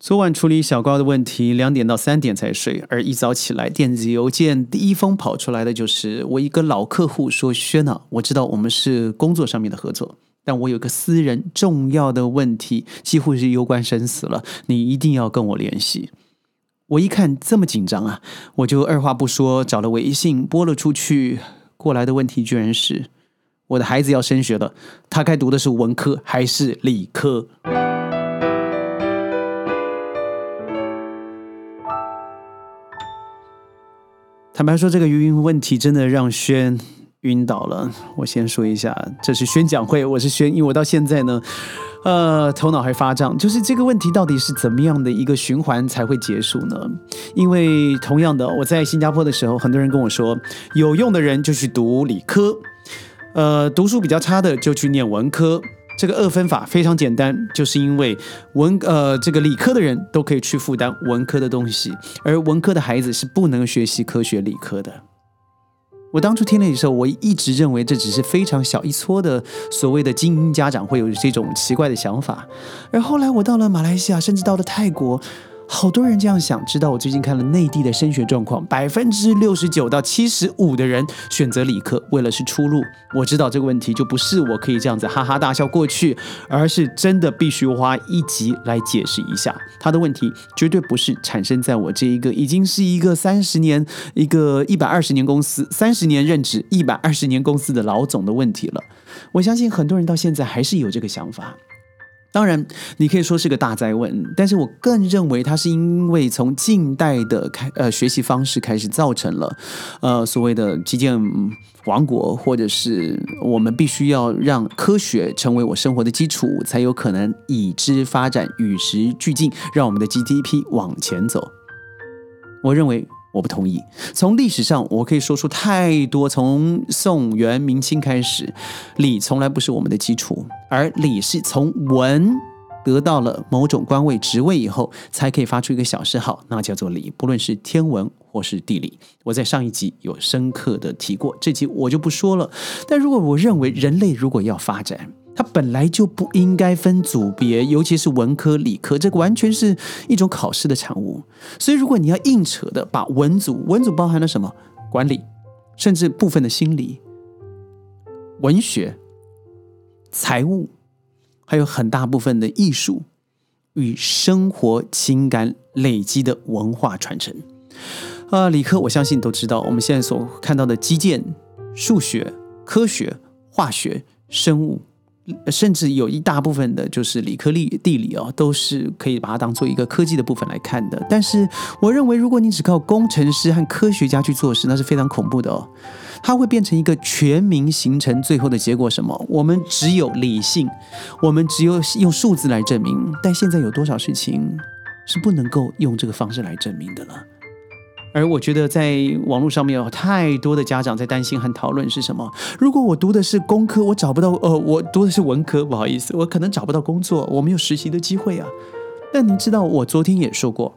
昨晚处理小高的问题，两点到三点才睡，而一早起来，电子邮件第一封跑出来的就是我一个老客户说：“轩呐，我知道我们是工作上面的合作，但我有个私人重要的问题，几乎是攸关生死了，你一定要跟我联系。”我一看这么紧张啊，我就二话不说找了微信拨了出去。过来的问题居然是我的孩子要升学了，他该读的是文科还是理科？坦白说，这个晕问题真的让轩晕倒了。我先说一下，这是宣讲会，我是轩，因为我到现在呢，呃，头脑还发胀。就是这个问题到底是怎么样的一个循环才会结束呢？因为同样的，我在新加坡的时候，很多人跟我说，有用的人就去读理科，呃，读书比较差的就去念文科。这个二分法非常简单，就是因为文呃这个理科的人都可以去负担文科的东西，而文科的孩子是不能学习科学理科的。我当初听了以后，我一直认为这只是非常小一撮的所谓的精英家长会有这种奇怪的想法，而后来我到了马来西亚，甚至到了泰国。好多人这样想，知道我最近看了内地的升学状况，百分之六十九到七十五的人选择理科，为了是出路。我知道这个问题就不是我可以这样子哈哈大笑过去，而是真的必须花一集来解释一下他的问题，绝对不是产生在我这一个已经是一个三十年、一个一百二十年公司、三十年任职、一百二十年公司的老总的问题了。我相信很多人到现在还是有这个想法。当然，你可以说是个大灾问，但是我更认为它是因为从近代的开呃学习方式开始造成了，呃所谓的基建王国，或者是我们必须要让科学成为我生活的基础，才有可能以之发展，与时俱进，让我们的 GDP 往前走。我认为。我不同意。从历史上，我可以说出太多。从宋元明清开始，礼从来不是我们的基础，而礼是从文得到了某种官位职位以后，才可以发出一个小谥号，那叫做礼。不论是天文或是地理，我在上一集有深刻的提过，这集我就不说了。但如果我认为人类如果要发展，它本来就不应该分组别，尤其是文科、理科，这个完全是一种考试的产物。所以，如果你要硬扯的把文组，文组包含了什么？管理，甚至部分的心理、文学、财务，还有很大部分的艺术与生活情感累积的文化传承。啊，理科我相信都知道，我们现在所看到的基建、数学、科学、化学、生物。甚至有一大部分的，就是理科、力地理哦，都是可以把它当做一个科技的部分来看的。但是，我认为，如果你只靠工程师和科学家去做事，那是非常恐怖的哦。它会变成一个全民形成，最后的结果什么？我们只有理性，我们只有用数字来证明。但现在有多少事情是不能够用这个方式来证明的了？而我觉得，在网络上面有太多的家长在担心和讨论是什么？如果我读的是工科，我找不到；呃，我读的是文科，不好意思，我可能找不到工作，我没有实习的机会啊。但您知道，我昨天也说过，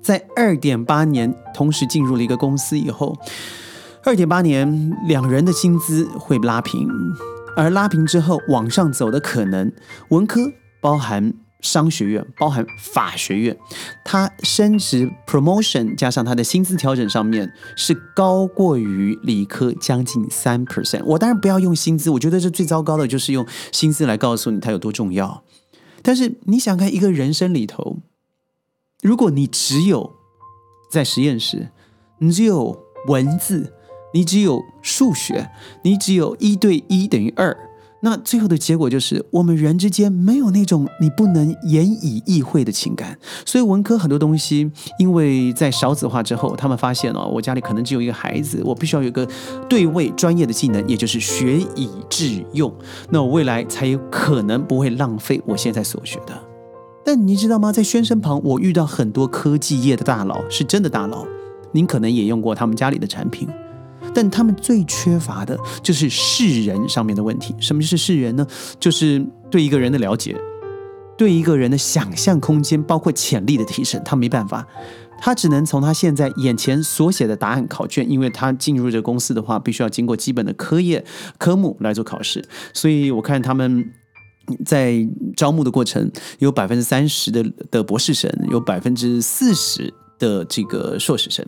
在二点八年同时进入了一个公司以后，二点八年两人的薪资会拉平，而拉平之后往上走的可能，文科包含。商学院包含法学院，它升职 promotion 加上它的薪资调整上面是高过于理科将近三 percent。我当然不要用薪资，我觉得这最糟糕的就是用薪资来告诉你它有多重要。但是你想看一个人生里头，如果你只有在实验室，你只有文字，你只有数学，你只有一对一等于二。那最后的结果就是，我们人之间没有那种你不能言以意会的情感。所以文科很多东西，因为在少子化之后，他们发现哦，我家里可能只有一个孩子，我必须要有个对位专业的技能，也就是学以致用。那我未来才有可能不会浪费我现在所学的。但你知道吗？在轩身旁，我遇到很多科技业的大佬，是真的大佬。您可能也用过他们家里的产品。但他们最缺乏的就是世人上面的问题。什么是世人呢？就是对一个人的了解，对一个人的想象空间，包括潜力的提升。他没办法，他只能从他现在眼前所写的答案考卷，因为他进入这个公司的话，必须要经过基本的科业科目来做考试。所以我看他们在招募的过程，有百分之三十的的博士生，有百分之四十。的这个硕士生，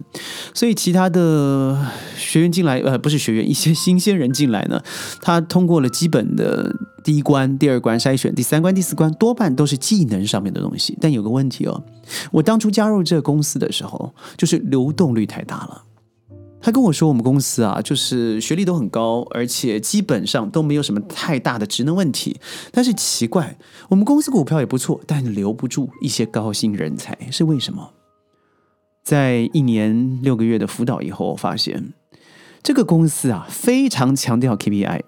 所以其他的学员进来，呃，不是学员，一些新鲜人进来呢，他通过了基本的第一关、第二关筛选，第三关、第四关多半都是技能上面的东西。但有个问题哦，我当初加入这个公司的时候，就是流动率太大了。他跟我说，我们公司啊，就是学历都很高，而且基本上都没有什么太大的职能问题。但是奇怪，我们公司股票也不错，但留不住一些高薪人才，是为什么？在一年六个月的辅导以后，我发现这个公司啊，非常强调 KPI。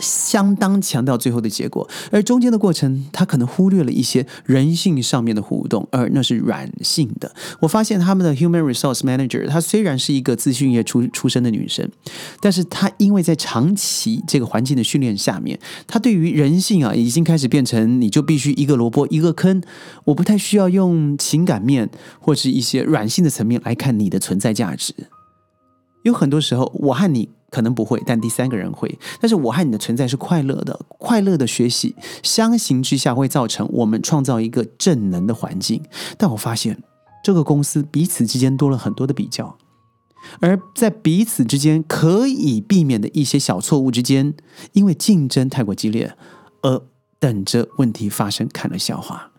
相当强调最后的结果，而中间的过程，他可能忽略了一些人性上面的互动，而那是软性的。我发现他们的 Human Resource Manager，她虽然是一个资讯业出出身的女生，但是她因为在长期这个环境的训练下面，她对于人性啊，已经开始变成你就必须一个萝卜一个坑，我不太需要用情感面或是一些软性的层面来看你的存在价值。有很多时候，我和你。可能不会，但第三个人会。但是我和你的存在是快乐的，快乐的学习，相形之下会造成我们创造一个正能的环境。但我发现这个公司彼此之间多了很多的比较，而在彼此之间可以避免的一些小错误之间，因为竞争太过激烈，而等着问题发生看了笑话。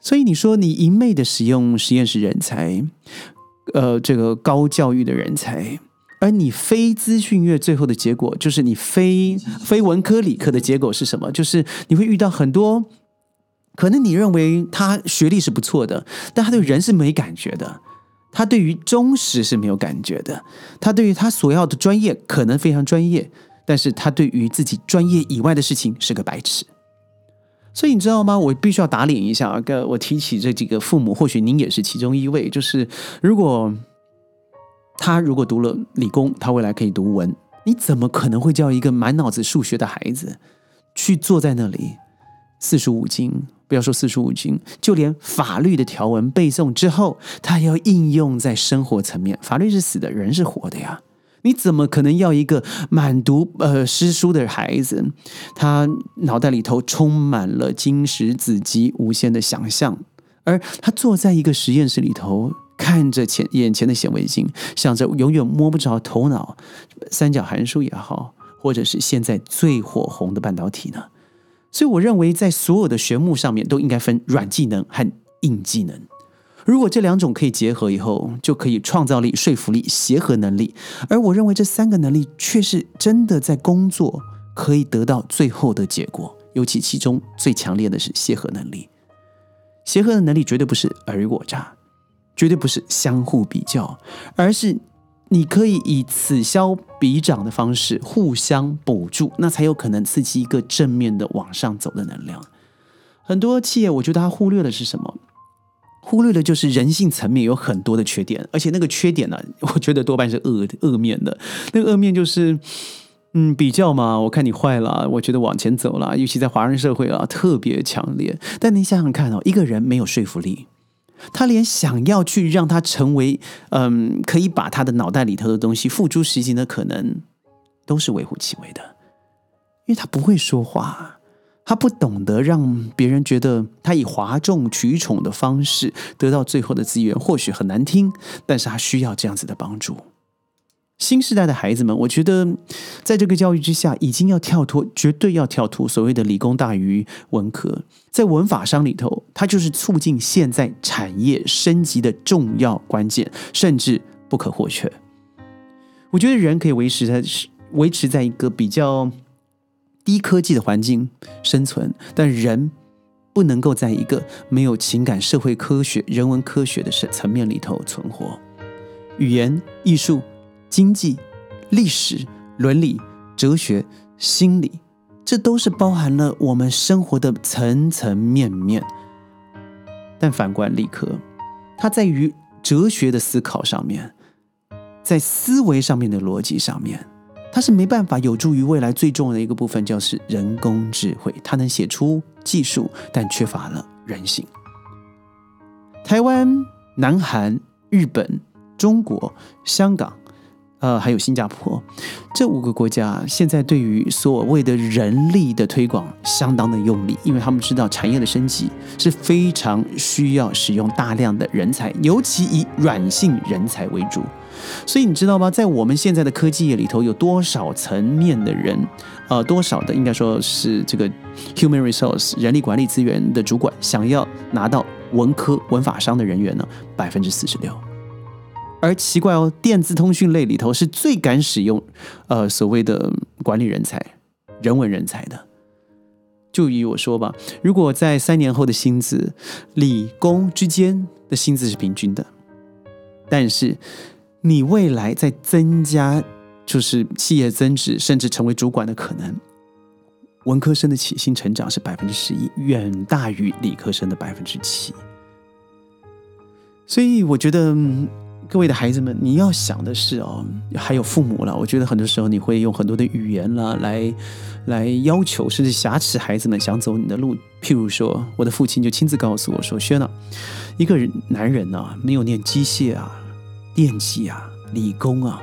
所以你说你一昧的使用实验室人才，呃，这个高教育的人才。而你非资讯业最后的结果，就是你非非文科理科的结果是什么？就是你会遇到很多，可能你认为他学历是不错的，但他对人是没感觉的，他对于忠实是没有感觉的，他对于他所要的专业可能非常专业，但是他对于自己专业以外的事情是个白痴。所以你知道吗？我必须要打脸一下，个我提起这几个父母，或许您也是其中一位，就是如果。他如果读了理工，他未来可以读文。你怎么可能会叫一个满脑子数学的孩子去坐在那里四书五经？不要说四书五经，就连法律的条文背诵之后，他要应用在生活层面。法律是死的，人是活的呀。你怎么可能要一个满读呃诗书的孩子？他脑袋里头充满了金石子集、无限的想象，而他坐在一个实验室里头。看着前眼前的显微镜，想着永远摸不着头脑，三角函数也好，或者是现在最火红的半导体呢？所以我认为，在所有的学目上面都应该分软技能和硬技能。如果这两种可以结合以后，就可以创造力、说服力、协和能力。而我认为这三个能力却是真的在工作可以得到最后的结果。尤其其中最强烈的是协和能力。协和的能力绝对不是尔虞我诈。绝对不是相互比较，而是你可以以此消彼长的方式互相补助，那才有可能刺激一个正面的往上走的能量。很多企业，我觉得他忽略的是什么？忽略的就是人性层面有很多的缺点，而且那个缺点呢，我觉得多半是恶恶面的。那个恶面就是，嗯，比较嘛，我看你坏了，我觉得往前走了，尤其在华人社会啊，特别强烈。但你想想看哦，一个人没有说服力。他连想要去让他成为，嗯，可以把他的脑袋里头的东西付诸实行的可能，都是微乎其微的，因为他不会说话，他不懂得让别人觉得他以哗众取宠的方式得到最后的资源，或许很难听，但是他需要这样子的帮助。新时代的孩子们，我觉得在这个教育之下，已经要跳脱，绝对要跳脱所谓的理工大于文科。在文法商里头，它就是促进现在产业升级的重要关键，甚至不可或缺。我觉得人可以维持在维持在一个比较低科技的环境生存，但人不能够在一个没有情感、社会科学、人文科学的层层面里头存活。语言、艺术。经济、历史、伦理、哲学、心理，这都是包含了我们生活的层层面面。但反观理科，它在于哲学的思考上面，在思维上面的逻辑上面，它是没办法有助于未来最重要的一个部分，就是人工智慧。它能写出技术，但缺乏了人性。台湾、南韩、日本、中国、香港。呃，还有新加坡，这五个国家现在对于所谓的人力的推广相当的用力，因为他们知道产业的升级是非常需要使用大量的人才，尤其以软性人才为主。所以你知道吗？在我们现在的科技业里头，有多少层面的人，呃，多少的应该说是这个 human resource 人力管理资源的主管想要拿到文科文法商的人员呢？百分之四十六。而奇怪哦，电子通讯类里头是最敢使用，呃，所谓的管理人才、人文人才的。就以我说吧，如果在三年后的薪资，理工之间的薪资是平均的，但是你未来在增加，就是企业增值，甚至成为主管的可能，文科生的起薪成长是百分之十一，远大于理科生的百分之七。所以我觉得。各位的孩子们，你要想的是哦，还有父母了。我觉得很多时候你会用很多的语言啦，来来要求，甚至挟持孩子们想走你的路。譬如说，我的父亲就亲自告诉我说：“轩啊，一个人男人呢，没有念机械啊、电机啊、理工啊。”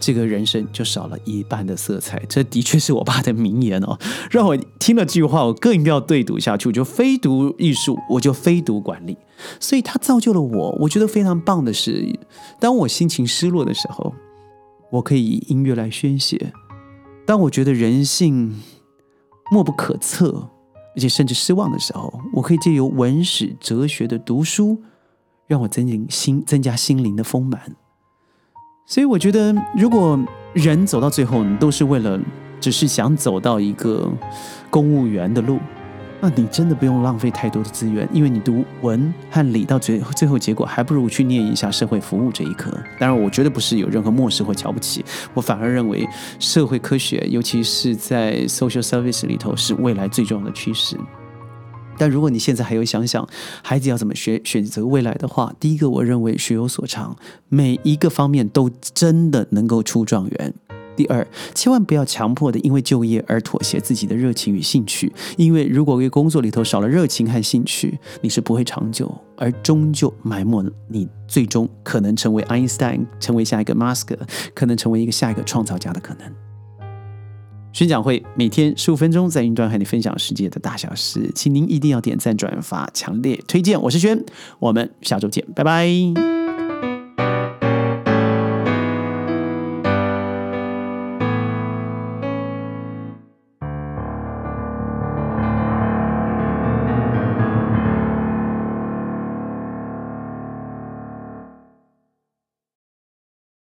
这个人生就少了一半的色彩，这的确是我爸的名言哦。让我听了这句话，我更要对读下去。我就非读艺术，我就非读管理。所以他造就了我。我觉得非常棒的是，当我心情失落的时候，我可以以音乐来宣泄；当我觉得人性莫不可测，而且甚至失望的时候，我可以借由文史哲学的读书，让我增进心，增加心灵的丰满。所以我觉得，如果人走到最后，你都是为了只是想走到一个公务员的路，那你真的不用浪费太多的资源，因为你读文和理到最最后结果，还不如去念一下社会服务这一科。当然，我绝对不是有任何漠视或瞧不起，我反而认为社会科学，尤其是在 social service 里头，是未来最重要的趋势。但如果你现在还有想想孩子要怎么学选择未来的话，第一个我认为学有所长，每一个方面都真的能够出状元。第二，千万不要强迫的因为就业而妥协自己的热情与兴趣，因为如果为工作里头少了热情和兴趣，你是不会长久，而终究埋没你最终可能成为爱因斯坦，成为下一个马斯克，可能成为一个下一个创造家的可能。宣讲会每天十五分钟，在云端和你分享世界的大小事，请您一定要点赞、转发，强烈推荐。我是轩，我们下周见，拜拜。